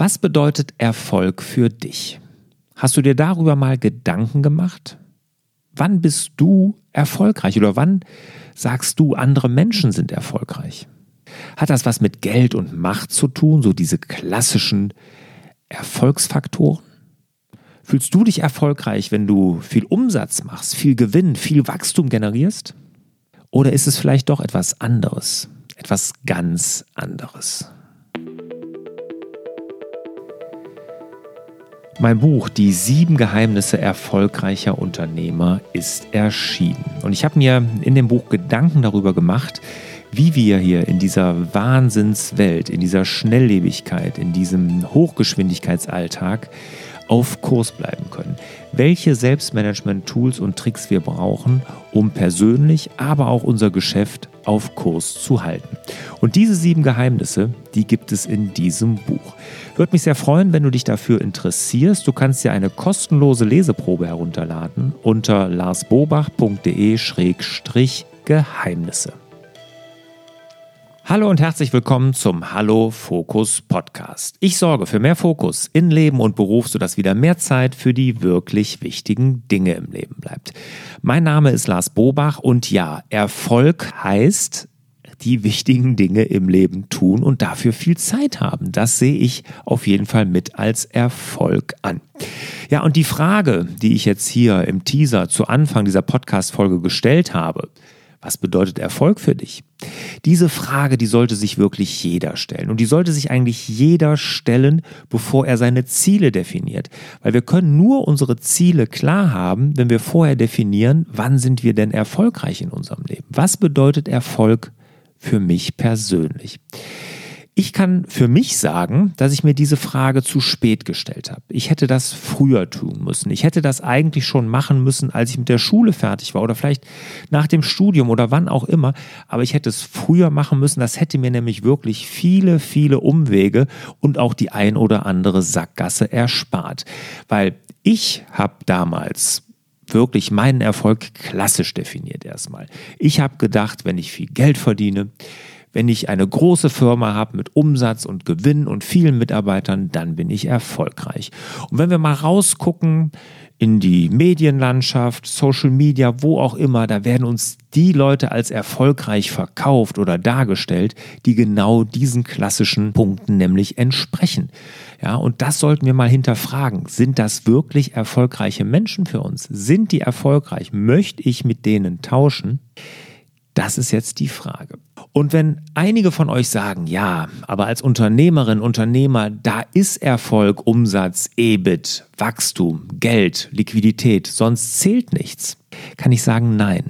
Was bedeutet Erfolg für dich? Hast du dir darüber mal Gedanken gemacht? Wann bist du erfolgreich oder wann sagst du, andere Menschen sind erfolgreich? Hat das was mit Geld und Macht zu tun, so diese klassischen Erfolgsfaktoren? Fühlst du dich erfolgreich, wenn du viel Umsatz machst, viel Gewinn, viel Wachstum generierst? Oder ist es vielleicht doch etwas anderes, etwas ganz anderes? Mein Buch Die sieben Geheimnisse erfolgreicher Unternehmer ist erschienen. Und ich habe mir in dem Buch Gedanken darüber gemacht, wie wir hier in dieser Wahnsinnswelt, in dieser Schnelllebigkeit, in diesem Hochgeschwindigkeitsalltag auf Kurs bleiben können. Welche Selbstmanagement-Tools und Tricks wir brauchen, um persönlich, aber auch unser Geschäft auf Kurs zu halten. Und diese sieben Geheimnisse, die gibt es in diesem Buch. Würde mich sehr freuen, wenn du dich dafür interessierst. Du kannst dir eine kostenlose Leseprobe herunterladen unter larsbobach.de-geheimnisse. Hallo und herzlich willkommen zum Hallo Fokus Podcast. Ich sorge für mehr Fokus in Leben und Beruf, sodass wieder mehr Zeit für die wirklich wichtigen Dinge im Leben bleibt. Mein Name ist Lars Bobach und ja, Erfolg heißt die wichtigen Dinge im Leben tun und dafür viel Zeit haben. Das sehe ich auf jeden Fall mit als Erfolg an. Ja, und die Frage, die ich jetzt hier im Teaser zu Anfang dieser Podcast-Folge gestellt habe, was bedeutet Erfolg für dich? Diese Frage, die sollte sich wirklich jeder stellen. Und die sollte sich eigentlich jeder stellen, bevor er seine Ziele definiert. Weil wir können nur unsere Ziele klar haben, wenn wir vorher definieren, wann sind wir denn erfolgreich in unserem Leben? Was bedeutet Erfolg für mich persönlich? Ich kann für mich sagen, dass ich mir diese Frage zu spät gestellt habe. Ich hätte das früher tun müssen. Ich hätte das eigentlich schon machen müssen, als ich mit der Schule fertig war oder vielleicht nach dem Studium oder wann auch immer. Aber ich hätte es früher machen müssen. Das hätte mir nämlich wirklich viele, viele Umwege und auch die ein oder andere Sackgasse erspart. Weil ich habe damals wirklich meinen Erfolg klassisch definiert erstmal. Ich habe gedacht, wenn ich viel Geld verdiene, wenn ich eine große Firma habe mit Umsatz und Gewinn und vielen Mitarbeitern, dann bin ich erfolgreich. Und wenn wir mal rausgucken in die Medienlandschaft, Social Media, wo auch immer, da werden uns die Leute als erfolgreich verkauft oder dargestellt, die genau diesen klassischen Punkten nämlich entsprechen. Ja, und das sollten wir mal hinterfragen. Sind das wirklich erfolgreiche Menschen für uns? Sind die erfolgreich? Möchte ich mit denen tauschen? Das ist jetzt die Frage. Und wenn einige von euch sagen, ja, aber als Unternehmerin, Unternehmer, da ist Erfolg, Umsatz, EBIT, Wachstum, Geld, Liquidität, sonst zählt nichts, kann ich sagen, nein,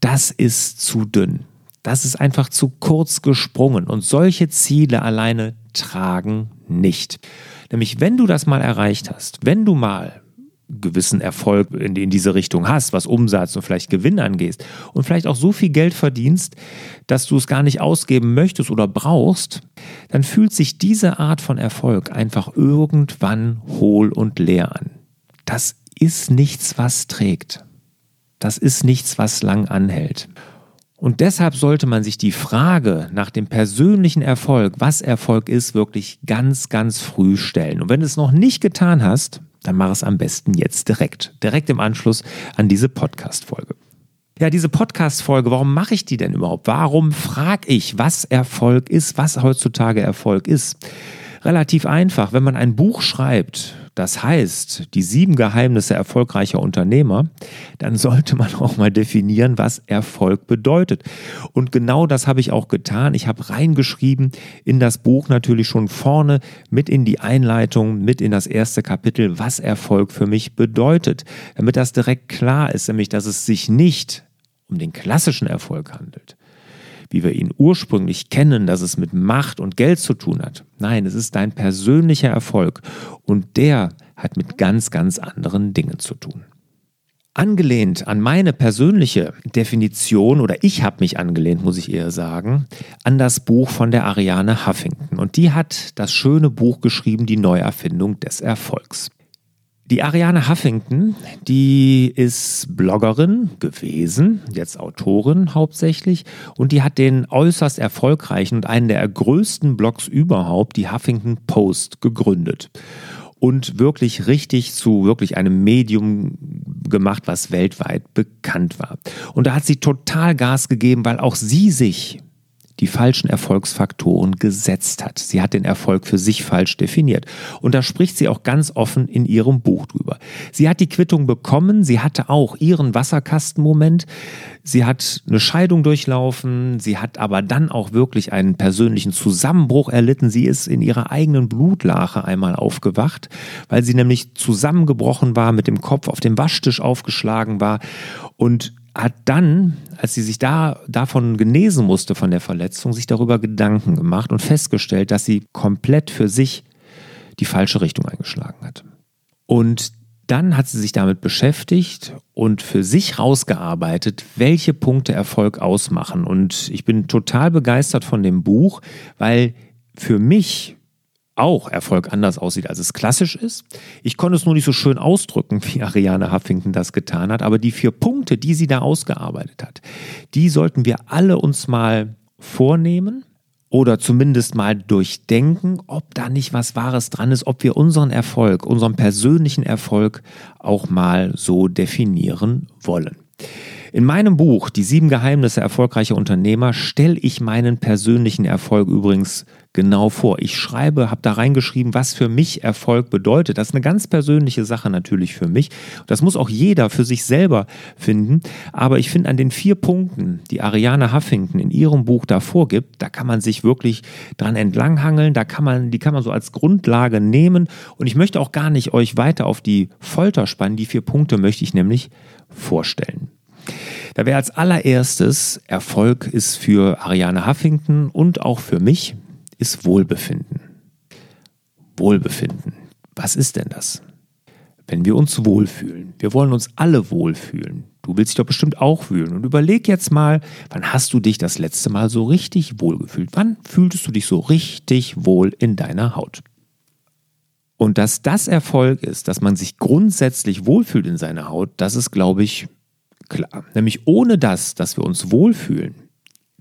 das ist zu dünn. Das ist einfach zu kurz gesprungen und solche Ziele alleine tragen nicht. Nämlich, wenn du das mal erreicht hast, wenn du mal gewissen Erfolg in, in, diese Richtung hast, was Umsatz und vielleicht Gewinn angeht und vielleicht auch so viel Geld verdienst, dass du es gar nicht ausgeben möchtest oder brauchst, dann fühlt sich diese Art von Erfolg einfach irgendwann hohl und leer an. Das ist nichts, was trägt. Das ist nichts, was lang anhält. Und deshalb sollte man sich die Frage nach dem persönlichen Erfolg, was Erfolg ist, wirklich ganz, ganz früh stellen. Und wenn du es noch nicht getan hast, dann mach es am besten jetzt direkt, direkt im Anschluss an diese Podcast-Folge. Ja, diese Podcast-Folge, warum mache ich die denn überhaupt? Warum frage ich, was Erfolg ist, was heutzutage Erfolg ist? Relativ einfach, wenn man ein Buch schreibt, das heißt, die sieben Geheimnisse erfolgreicher Unternehmer, dann sollte man auch mal definieren, was Erfolg bedeutet. Und genau das habe ich auch getan. Ich habe reingeschrieben in das Buch natürlich schon vorne mit in die Einleitung, mit in das erste Kapitel, was Erfolg für mich bedeutet. Damit das direkt klar ist, nämlich, dass es sich nicht um den klassischen Erfolg handelt wie wir ihn ursprünglich kennen, dass es mit Macht und Geld zu tun hat. Nein, es ist dein persönlicher Erfolg und der hat mit ganz, ganz anderen Dingen zu tun. Angelehnt an meine persönliche Definition, oder ich habe mich angelehnt, muss ich eher sagen, an das Buch von der Ariane Huffington. Und die hat das schöne Buch geschrieben, Die Neuerfindung des Erfolgs. Die Ariane Huffington, die ist Bloggerin gewesen, jetzt Autorin hauptsächlich, und die hat den äußerst erfolgreichen und einen der größten Blogs überhaupt, die Huffington Post, gegründet. Und wirklich richtig zu wirklich einem Medium gemacht, was weltweit bekannt war. Und da hat sie total Gas gegeben, weil auch sie sich die falschen Erfolgsfaktoren gesetzt hat. Sie hat den Erfolg für sich falsch definiert. Und da spricht sie auch ganz offen in ihrem Buch drüber. Sie hat die Quittung bekommen, sie hatte auch ihren Wasserkastenmoment, sie hat eine Scheidung durchlaufen, sie hat aber dann auch wirklich einen persönlichen Zusammenbruch erlitten. Sie ist in ihrer eigenen Blutlache einmal aufgewacht, weil sie nämlich zusammengebrochen war, mit dem Kopf auf dem Waschtisch aufgeschlagen war und hat dann, als sie sich da davon genesen musste von der Verletzung, sich darüber Gedanken gemacht und festgestellt, dass sie komplett für sich die falsche Richtung eingeschlagen hat. Und dann hat sie sich damit beschäftigt und für sich rausgearbeitet, welche Punkte Erfolg ausmachen. Und ich bin total begeistert von dem Buch, weil für mich auch Erfolg anders aussieht, als es klassisch ist. Ich konnte es nur nicht so schön ausdrücken, wie Ariane Huffington das getan hat, aber die vier Punkte, die sie da ausgearbeitet hat, die sollten wir alle uns mal vornehmen oder zumindest mal durchdenken, ob da nicht was Wahres dran ist, ob wir unseren Erfolg, unseren persönlichen Erfolg auch mal so definieren wollen. In meinem Buch Die sieben Geheimnisse erfolgreicher Unternehmer stelle ich meinen persönlichen Erfolg übrigens genau vor. Ich schreibe, habe da reingeschrieben, was für mich Erfolg bedeutet. Das ist eine ganz persönliche Sache natürlich für mich. Das muss auch jeder für sich selber finden. Aber ich finde an den vier Punkten, die Ariane Huffington in ihrem Buch da vorgibt, da kann man sich wirklich dran entlanghangeln. Da kann man, die kann man so als Grundlage nehmen. Und ich möchte auch gar nicht euch weiter auf die Folter spannen. Die vier Punkte möchte ich nämlich vorstellen. Da wäre als allererstes Erfolg ist für Ariane Huffington und auch für mich ist Wohlbefinden. Wohlbefinden. Was ist denn das? Wenn wir uns wohlfühlen. Wir wollen uns alle wohlfühlen. Du willst dich doch bestimmt auch fühlen. Und überleg jetzt mal, wann hast du dich das letzte Mal so richtig wohlgefühlt? Wann fühltest du dich so richtig wohl in deiner Haut? Und dass das Erfolg ist, dass man sich grundsätzlich wohlfühlt in seiner Haut, das ist, glaube ich, klar. Nämlich ohne das, dass wir uns wohlfühlen,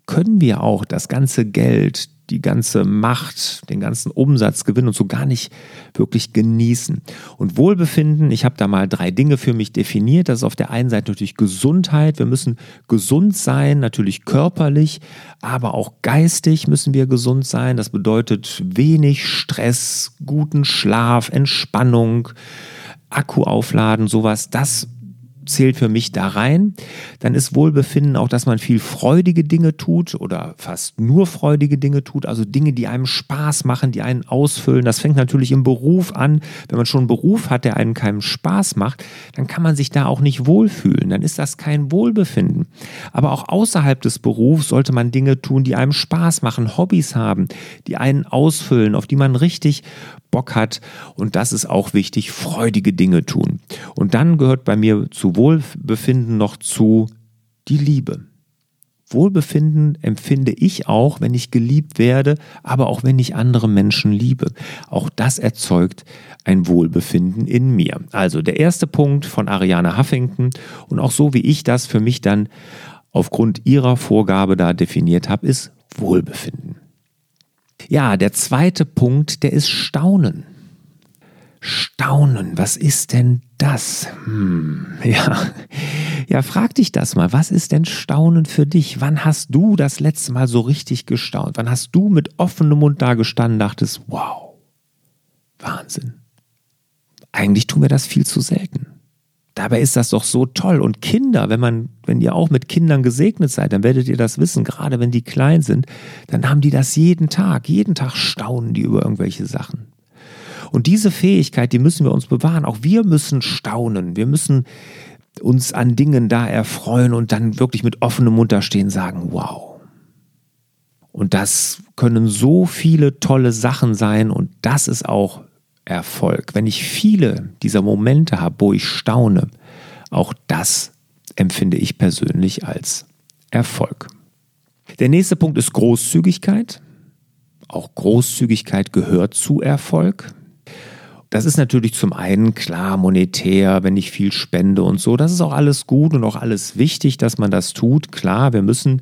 können wir auch das ganze Geld, die ganze Macht, den ganzen Umsatz, Gewinn und so gar nicht wirklich genießen. Und Wohlbefinden, ich habe da mal drei Dinge für mich definiert. Das ist auf der einen Seite natürlich Gesundheit. Wir müssen gesund sein, natürlich körperlich, aber auch geistig müssen wir gesund sein. Das bedeutet wenig Stress, guten Schlaf, Entspannung, Akku aufladen, sowas. Das zählt für mich da rein. Dann ist Wohlbefinden auch, dass man viel freudige Dinge tut oder fast nur freudige Dinge tut, also Dinge, die einem Spaß machen, die einen ausfüllen. Das fängt natürlich im Beruf an. Wenn man schon einen Beruf hat, der einem keinen Spaß macht, dann kann man sich da auch nicht wohlfühlen. Dann ist das kein Wohlbefinden. Aber auch außerhalb des Berufs sollte man Dinge tun, die einem Spaß machen, Hobbys haben, die einen ausfüllen, auf die man richtig Bock hat. Und das ist auch wichtig, freudige Dinge tun. Und dann gehört bei mir zu Wohlbefinden noch zu die Liebe. Wohlbefinden empfinde ich auch, wenn ich geliebt werde, aber auch wenn ich andere Menschen liebe. Auch das erzeugt ein Wohlbefinden in mir. Also der erste Punkt von Ariane Huffington und auch so wie ich das für mich dann aufgrund ihrer Vorgabe da definiert habe, ist Wohlbefinden. Ja, der zweite Punkt, der ist Staunen. Staunen, was ist denn das? Hm, ja. ja, frag dich das mal. Was ist denn Staunen für dich? Wann hast du das letzte Mal so richtig gestaunt? Wann hast du mit offenem Mund da gestanden und dachtest, wow, Wahnsinn. Eigentlich tun wir das viel zu selten. Dabei ist das doch so toll. Und Kinder, wenn man, wenn ihr auch mit Kindern gesegnet seid, dann werdet ihr das wissen, gerade wenn die klein sind, dann haben die das jeden Tag. Jeden Tag staunen die über irgendwelche Sachen. Und diese Fähigkeit, die müssen wir uns bewahren. Auch wir müssen staunen. Wir müssen uns an Dingen da erfreuen und dann wirklich mit offenem Mund da stehen, sagen, wow. Und das können so viele tolle Sachen sein und das ist auch Erfolg, wenn ich viele dieser Momente habe, wo ich staune, auch das empfinde ich persönlich als Erfolg. Der nächste Punkt ist Großzügigkeit. Auch Großzügigkeit gehört zu Erfolg. Das ist natürlich zum einen klar monetär, wenn ich viel spende und so. Das ist auch alles gut und auch alles wichtig, dass man das tut. Klar, wir müssen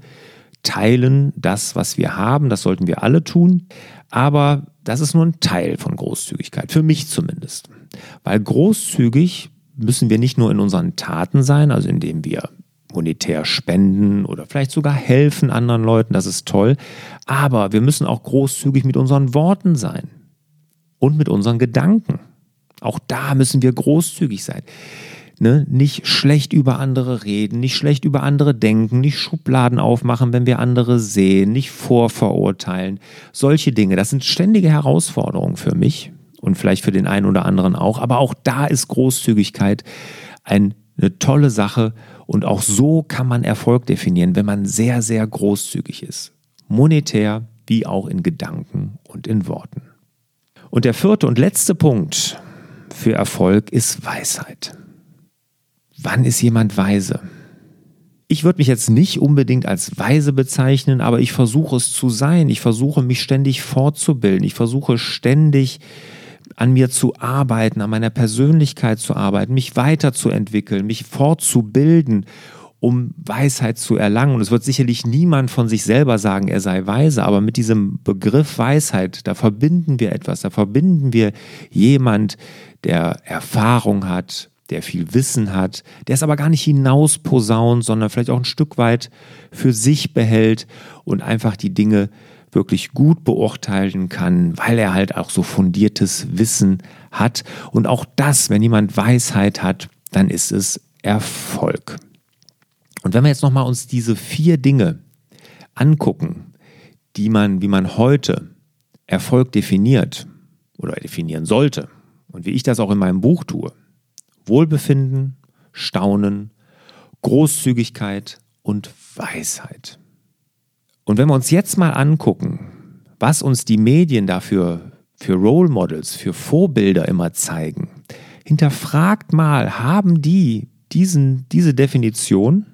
teilen das, was wir haben. Das sollten wir alle tun. Aber das ist nur ein Teil von Großzügigkeit, für mich zumindest. Weil großzügig müssen wir nicht nur in unseren Taten sein, also indem wir monetär spenden oder vielleicht sogar helfen anderen Leuten, das ist toll, aber wir müssen auch großzügig mit unseren Worten sein und mit unseren Gedanken. Auch da müssen wir großzügig sein. Ne? Nicht schlecht über andere reden, nicht schlecht über andere denken, nicht Schubladen aufmachen, wenn wir andere sehen, nicht vorverurteilen. Solche Dinge, das sind ständige Herausforderungen für mich und vielleicht für den einen oder anderen auch. Aber auch da ist Großzügigkeit ein, eine tolle Sache und auch so kann man Erfolg definieren, wenn man sehr, sehr großzügig ist. Monetär wie auch in Gedanken und in Worten. Und der vierte und letzte Punkt für Erfolg ist Weisheit. Wann ist jemand weise? Ich würde mich jetzt nicht unbedingt als weise bezeichnen, aber ich versuche es zu sein. Ich versuche mich ständig fortzubilden. Ich versuche ständig an mir zu arbeiten, an meiner Persönlichkeit zu arbeiten, mich weiterzuentwickeln, mich fortzubilden, um Weisheit zu erlangen. Und es wird sicherlich niemand von sich selber sagen, er sei weise, aber mit diesem Begriff Weisheit, da verbinden wir etwas, da verbinden wir jemand, der Erfahrung hat, der viel Wissen hat, der es aber gar nicht hinaus posaunt, sondern vielleicht auch ein Stück weit für sich behält und einfach die Dinge wirklich gut beurteilen kann, weil er halt auch so fundiertes Wissen hat. Und auch das, wenn jemand Weisheit hat, dann ist es Erfolg. Und wenn wir jetzt nochmal uns diese vier Dinge angucken, die man, wie man heute Erfolg definiert oder definieren sollte und wie ich das auch in meinem Buch tue, Wohlbefinden, Staunen, Großzügigkeit und Weisheit. Und wenn wir uns jetzt mal angucken, was uns die Medien dafür für Role Models, für Vorbilder immer zeigen, hinterfragt mal, haben die diesen, diese Definition?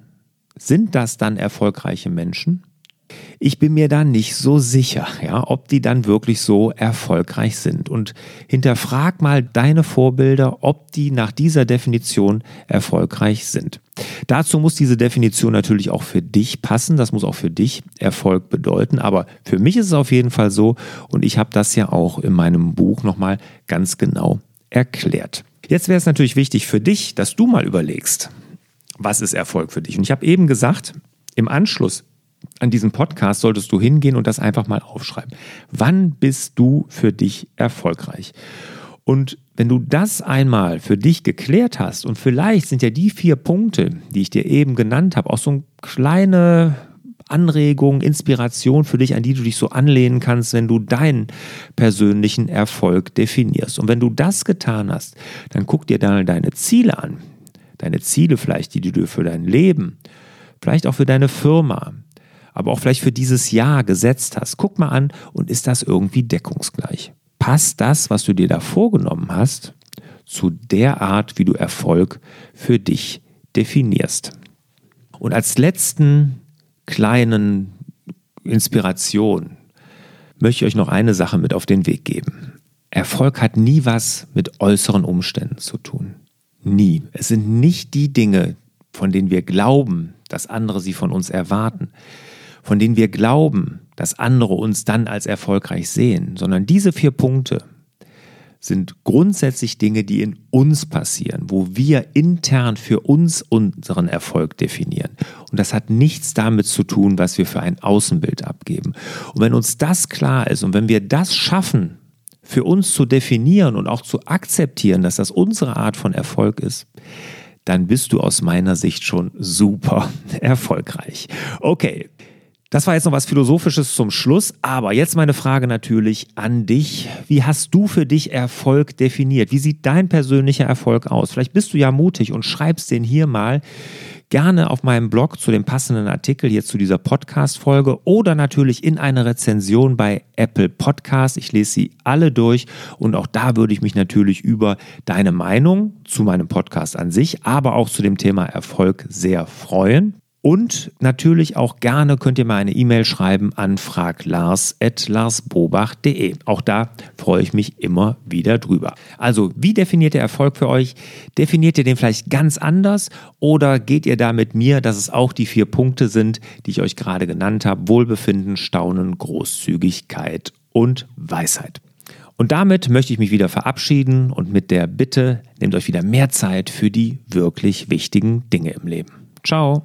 Sind das dann erfolgreiche Menschen? Ich bin mir da nicht so sicher, ja, ob die dann wirklich so erfolgreich sind. Und hinterfrag mal deine Vorbilder, ob die nach dieser Definition erfolgreich sind. Dazu muss diese Definition natürlich auch für dich passen. Das muss auch für dich Erfolg bedeuten. Aber für mich ist es auf jeden Fall so. Und ich habe das ja auch in meinem Buch nochmal ganz genau erklärt. Jetzt wäre es natürlich wichtig für dich, dass du mal überlegst, was ist Erfolg für dich? Und ich habe eben gesagt, im Anschluss an diesem Podcast solltest du hingehen und das einfach mal aufschreiben. Wann bist du für dich erfolgreich? Und wenn du das einmal für dich geklärt hast und vielleicht sind ja die vier Punkte, die ich dir eben genannt habe, auch so eine kleine Anregung, Inspiration für dich, an die du dich so anlehnen kannst, wenn du deinen persönlichen Erfolg definierst. Und wenn du das getan hast, dann guck dir dann deine Ziele an. Deine Ziele vielleicht, die du für dein Leben, vielleicht auch für deine Firma, aber auch vielleicht für dieses Jahr gesetzt hast. Guck mal an und ist das irgendwie deckungsgleich? Passt das, was du dir da vorgenommen hast, zu der Art, wie du Erfolg für dich definierst? Und als letzten kleinen Inspiration möchte ich euch noch eine Sache mit auf den Weg geben. Erfolg hat nie was mit äußeren Umständen zu tun. Nie. Es sind nicht die Dinge, von denen wir glauben, dass andere sie von uns erwarten von denen wir glauben, dass andere uns dann als erfolgreich sehen, sondern diese vier Punkte sind grundsätzlich Dinge, die in uns passieren, wo wir intern für uns unseren Erfolg definieren. Und das hat nichts damit zu tun, was wir für ein Außenbild abgeben. Und wenn uns das klar ist und wenn wir das schaffen, für uns zu definieren und auch zu akzeptieren, dass das unsere Art von Erfolg ist, dann bist du aus meiner Sicht schon super erfolgreich. Okay, das war jetzt noch was Philosophisches zum Schluss, aber jetzt meine Frage natürlich an dich. Wie hast du für dich Erfolg definiert? Wie sieht dein persönlicher Erfolg aus? Vielleicht bist du ja mutig und schreibst den hier mal gerne auf meinem Blog zu dem passenden Artikel hier zu dieser Podcast-Folge oder natürlich in einer Rezension bei Apple Podcast. Ich lese sie alle durch und auch da würde ich mich natürlich über deine Meinung zu meinem Podcast an sich, aber auch zu dem Thema Erfolg sehr freuen. Und natürlich auch gerne könnt ihr mir eine E-Mail schreiben an fraglars.larsbobach.de. Auch da freue ich mich immer wieder drüber. Also, wie definiert ihr Erfolg für euch? Definiert ihr den vielleicht ganz anders oder geht ihr da mit mir, dass es auch die vier Punkte sind, die ich euch gerade genannt habe? Wohlbefinden, Staunen, Großzügigkeit und Weisheit. Und damit möchte ich mich wieder verabschieden und mit der Bitte, nehmt euch wieder mehr Zeit für die wirklich wichtigen Dinge im Leben. Ciao.